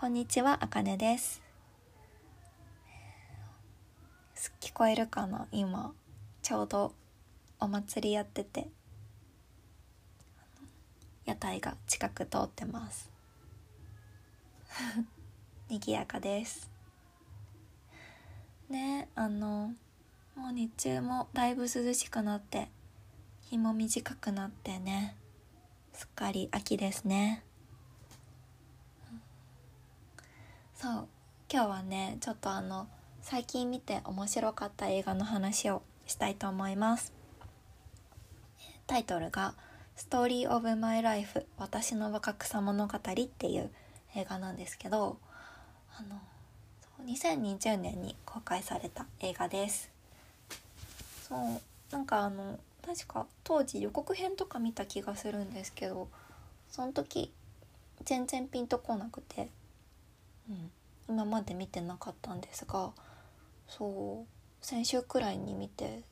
こんにちは、あかねです。聞こえるかな？今、ちょうどお祭りやってて、屋台が近く通ってます。賑やかです。ねあの、もう日中もだいぶ涼しくなって、日も短くなってね、すっかり秋ですね。そう今日はねちょっとあの最近見て面白かった映画の話をしたいと思います。タイトルが「Story of My Life 私の若草物語」っていう映画なんですけどあの2020年に公開された映画です。そうなんかあの確か当時予告編とか見た気がするんですけどその時全然ピンとこなくてうん、今まで見てなかったんですがそう先週くらいに見て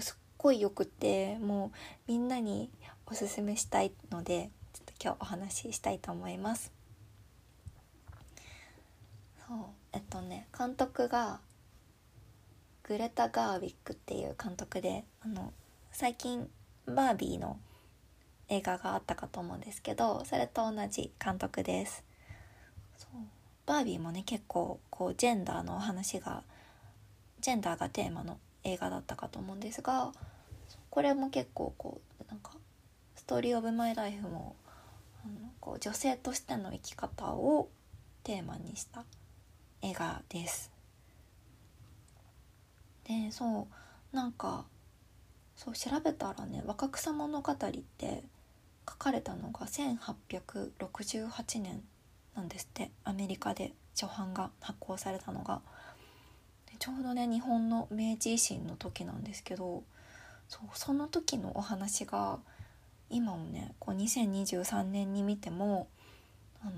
すっごいよくてもうみんなにおすすめしたいのでちょっと今日お話ししたいと思います。そうえっとね監督がグレタ・ガーウィックっていう監督であの最近バービーの映画があったかと思うんですけどそれと同じ監督です。そうバービーもね結構こうジェンダーのお話がジェンダーがテーマの映画だったかと思うんですがこれも結構こうなんか「ストーリー・オブ・マイ・ライフも」あのこう女性としての生き方をテーマにした映画です。でそうなんかそう調べたらね「若草物語」って書かれたのが1868年なんですってアメリカで初版が発行されたのがちょうどね日本の明治維新の時なんですけどそうその時のお話が今もねこう2023年に見てもあの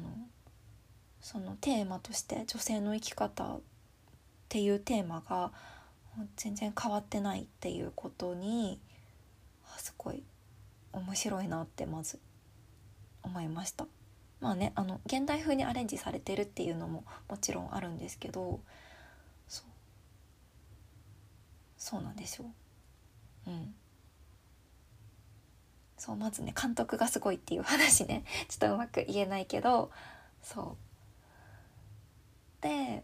そのテーマとして女性の生き方っていうテーマが全然変わってないっていうことにすごい面白いなってまず思いました。まあねあの現代風にアレンジされてるっていうのももちろんあるんですけどそうそうなんですよ。うん。そうまずね監督がすごいっていう話ね ちょっとうまく言えないけどそうで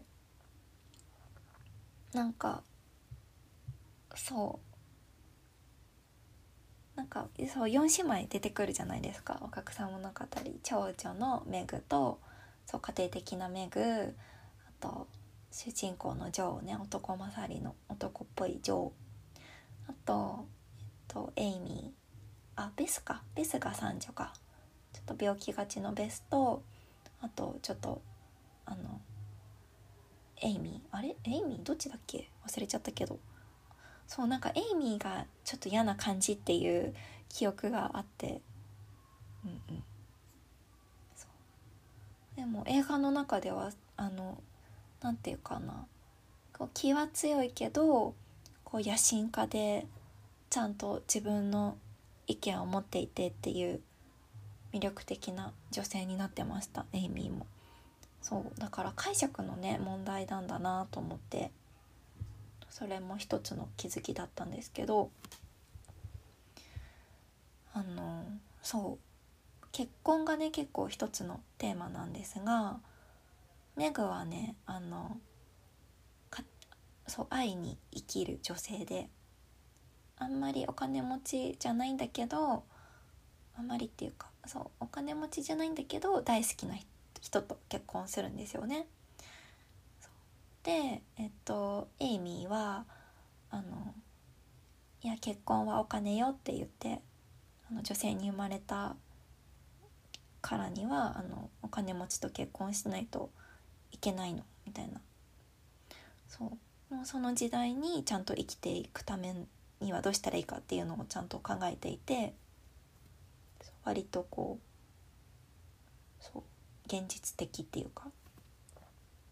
なんかそうなんかそう4姉妹出てくるじゃないですか。若草物語長女のメグとそう家庭的なメグあと主人公のジョーね男勝りの男っぽいジョー。あと、えっと、エイミー。あベスか。ベスが三女か。ちょっと病気がちのベスとあとちょっとあのエイミー。あれ？エイミー？どっちだっけ？忘れちゃったけど。そうなんかエイミーがちょっと嫌な感じっていう記憶があって。うんうん。でも映画の中ではあのなんていうかな。こう気は強いけどこう野心家でちゃんと自分の意見を持っていてっていう魅力的な女性になってましたエイミーも。そう。だから解釈のね問題なんだなと思ってそれも一つの気づきだったんですけどあのそう結婚がね結構一つのテーマなんですがメグはねあのかそう愛に生きる女性であんまりお金持ちじゃないんだけどあんまりっていうかそうお金持ちじゃないんだけど大好きな人と結婚するんですよね。でえっとエイミーはあの「いや結婚はお金よ」って言ってあの女性に生まれたからにはあのお金持ちと結婚しないといけないのみたいな。そう。もうその時代にちゃんと生きていくためにはどうしたらいいかっていうのをちゃんと考えていて割とこうそう現実的っていうか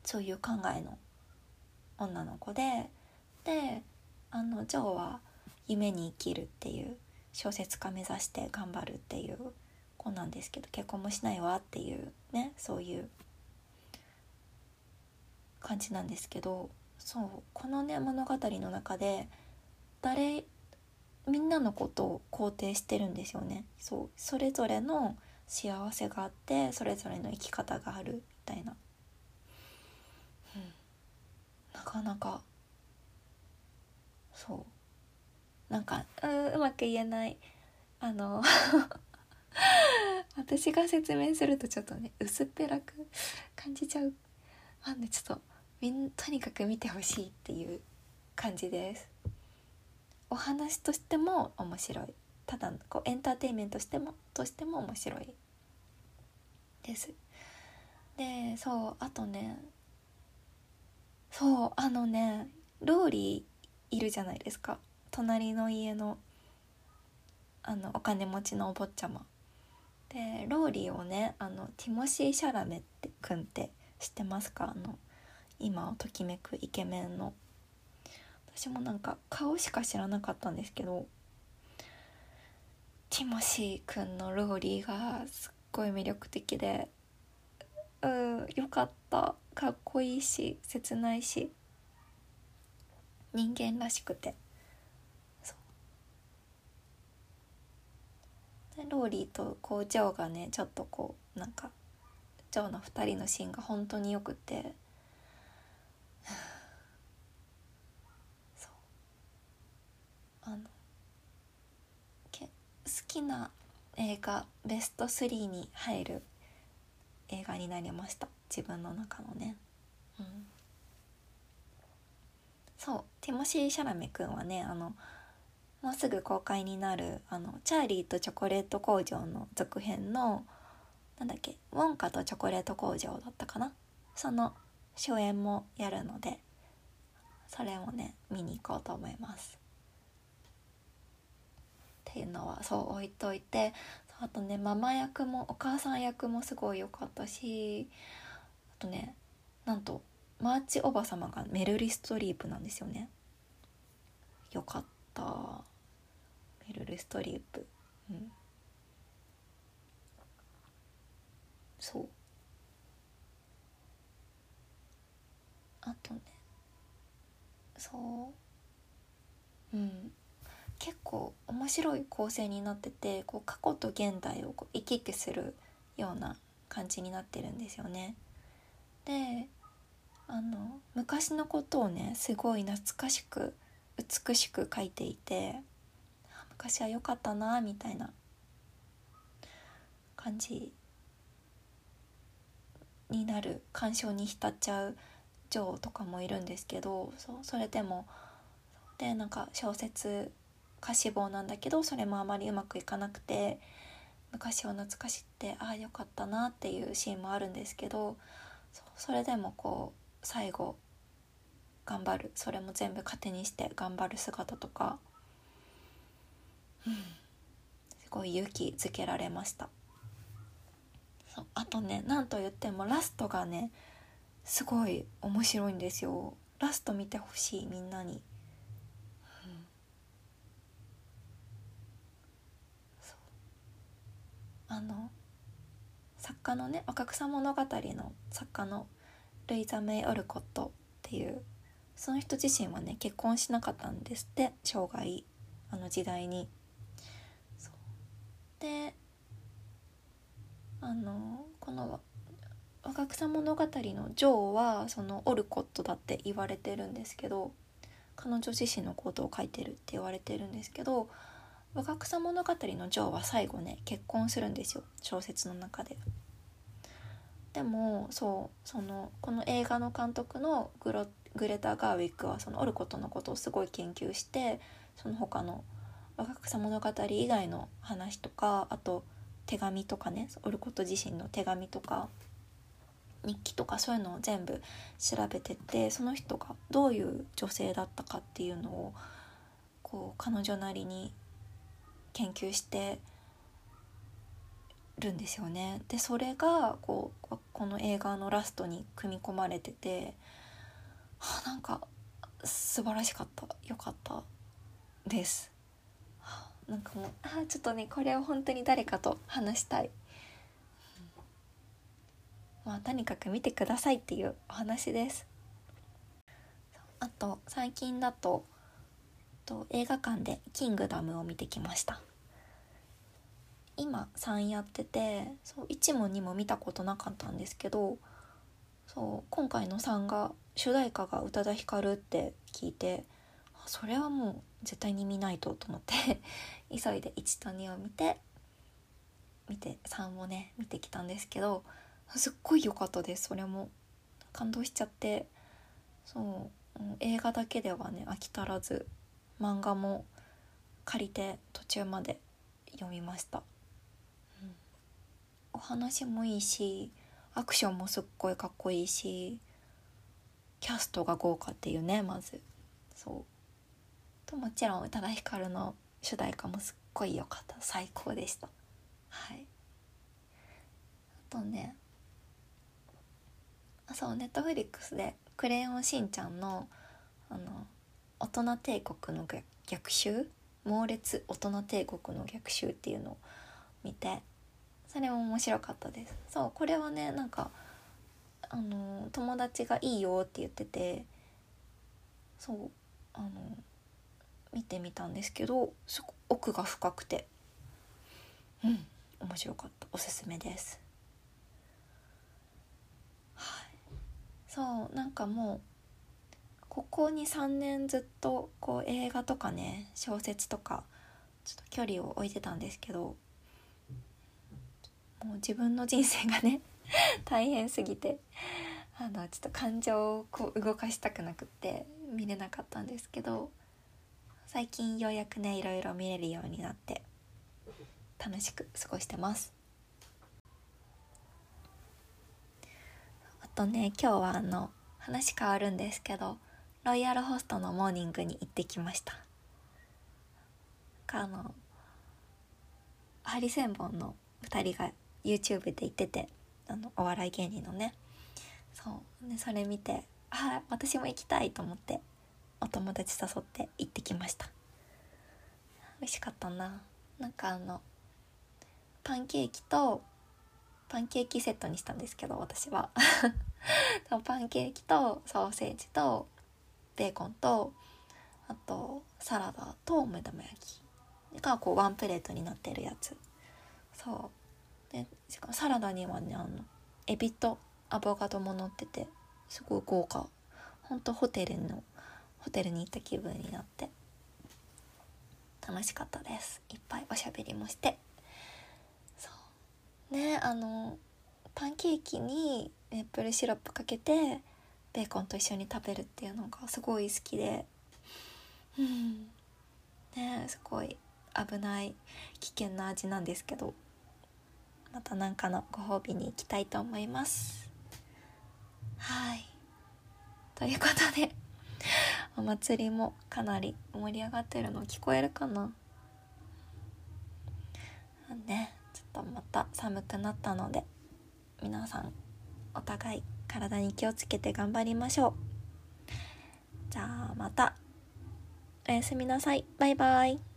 そういう考えの女の子でであのジョーは夢に生きるっていう小説家目指して頑張るっていう子なんですけど結婚もしないわっていうねそういう感じなんですけどそうこのね物語の中で誰みんなのことを肯定してるんですよね。そうそれぞれの幸せがあってそれぞれの生き方があるみたいな、なかなかそう。なんかううまく言えない。あの 私が説明するとちょっとね薄っぺらく感じちゃう。まあねちょっとみんとにかく見てほしいっていう感じです。お話としても面白い。ただこうエンターテインメントしてもとしても面白いです。でそうあとねそうあのねローリーいるじゃないですか。隣の家のあのお金持ちのお坊ちゃま。でローリーをねあのティモシー・シャラメって君って知ってますか？あの今をときめくイケメンの。私もなんか顔しか知らなかったんですけどティモシーくんのローリーがすっごい魅力的でうんよかった。かっこいいし切ないし。人間らしくて。そう。でローリーとこうジョーがねちょっとこうなんかジョーの2人のシーンが本当によくて。そう。あのけ好きな映画ベスト3に入る映画になりました。自分の中のね。うん。そう。ティモシー・シャラメ君はねあのもうすぐ公開になるあのチャーリーとチョコレート工場の続編のなんだっけウォンカとチョコレート工場だったかな。その初演もやるのでそれもね見に行こうと思います。っていうのはそう置いといてあとねママ役もお母さん役もすごい良かったしあとねなんとマーチおば様がメルリストリープなんですよね。よかった。メルルストリープ。うん。そう。あとねそう。うん。結構面白い構成になっててこう過去と現代をこう行き来するような感じになってるんですよね。であの昔のことをねすごい懐かしく美しく描いていて昔は良かったなみたいな感じになる鑑賞に浸っちゃうジョーとかもいるんですけどそそれでもでなんか小説歌詞棒なんだけどそれもあまりうまくいかなくて昔を懐かしってああよかったなっていうシーンもあるんですけどそれでもこう最後頑張る。それも全部糧にして頑張る姿とか、うん、すごい勇気づけられました。そうあとね何と言ってもラストがねすごい面白いんですよ。ラスト見てほしいみんなに、うん、あの作家のね若草物語の作家のルイザ・メイ・オルコットっていうその人自身はね結婚しなかったんですって生涯あの時代に。であのこの「若草物語」のジョーはそのオルコットだって言われてるんですけど彼女自身のことを書いてるって言われてるんですけど「若草物語」のジョーは最後ね結婚するんですよ小説の中で。でもそうそのこの映画の監督のグログレタ・ガーウィックはそのオルコットのことをすごい研究してその他の若草物語以外の話とかあと手紙とかねオルコット自身の手紙とか日記とかそういうのを全部調べてってその人がどういう女性だったかっていうのをこう彼女なりに研究してるんですよね。でそれがこうこの映画のラストに組み込まれててはあ、なんか素晴らしかった。よかったです、なんかもうあちょっとねこれを本当に誰かと話したい、まあとにかく見てくださいっていうお話です。あと最近だとと映画館で「キングダム」を見てきました。今3やっててそう1も2も見たことなかったんですけどそう今回の3が主題歌が宇多田ヒカルって聞いてそれはもう絶対に見ないとと思って 急いで1と2を見て見て3をね見てきたんですけどすっごい良かったですそれも。感動しちゃってそう映画だけではね飽き足らず漫画も借りて途中まで読みました、うん、お話もいいしアクションもすっごいかっこいいしキャストが豪華っていうねまず。そう。ともちろん宇多田ヒカルの主題歌もすっごい良かった。最高でした。はい。あとねあそうネットフリックスで「クレヨンしんちゃんの」あの大人帝国の逆襲猛烈大人帝国の逆襲っていうのを見てそれも面白かったです。そうこれはねなんかあの友達がいいよって言っててそうあの見てみたんですけどすご奥が深くて。うん面白かった。おすすめです。はい。そうなんかもうここ23年ずっとこう映画とかね小説とかちょっと距離を置いてたんですけどもう自分の人生がね 大変すぎてあのちょっと感情をこう動かしたくなくって見れなかったんですけど最近ようやくねいろいろ見れるようになって楽しく過ごしてます。あとね今日はあの話変わるんですけどロイヤルホストのモーニングに行ってきました。あのハリセンボンの2人が YouTube で言っててあのお笑い芸人のね。そう。でそれ見てあ私も行きたいと思ってお友達誘って行ってきました。美味しかったな。なんかあのパンケーキとパンケーキセットにしたんですけど私は。パンケーキとソーセージとベーコンとあとサラダと目玉焼きがこうワンプレートになってるやつ。そう。でしかもサラダにはねあのエビとアボカドも乗っててすごい豪華。ほんとホテルのホテルに行った気分になって。楽しかったです。いっぱいおしゃべりもして。そう。ねあのパンケーキにメープルシロップかけてベーコンと一緒に食べるっていうのがすごい好きで。うん。ねすごい危ない危険な味なんですけど。また何かのご褒美に行きたいと思います。はい。ということでお祭りもかなり盛り上がってるの聞こえるかな？ねちょっとまた寒くなったので皆さんお互い体に気をつけて頑張りましょう。じゃあまた。おやすみなさい。バイバイ。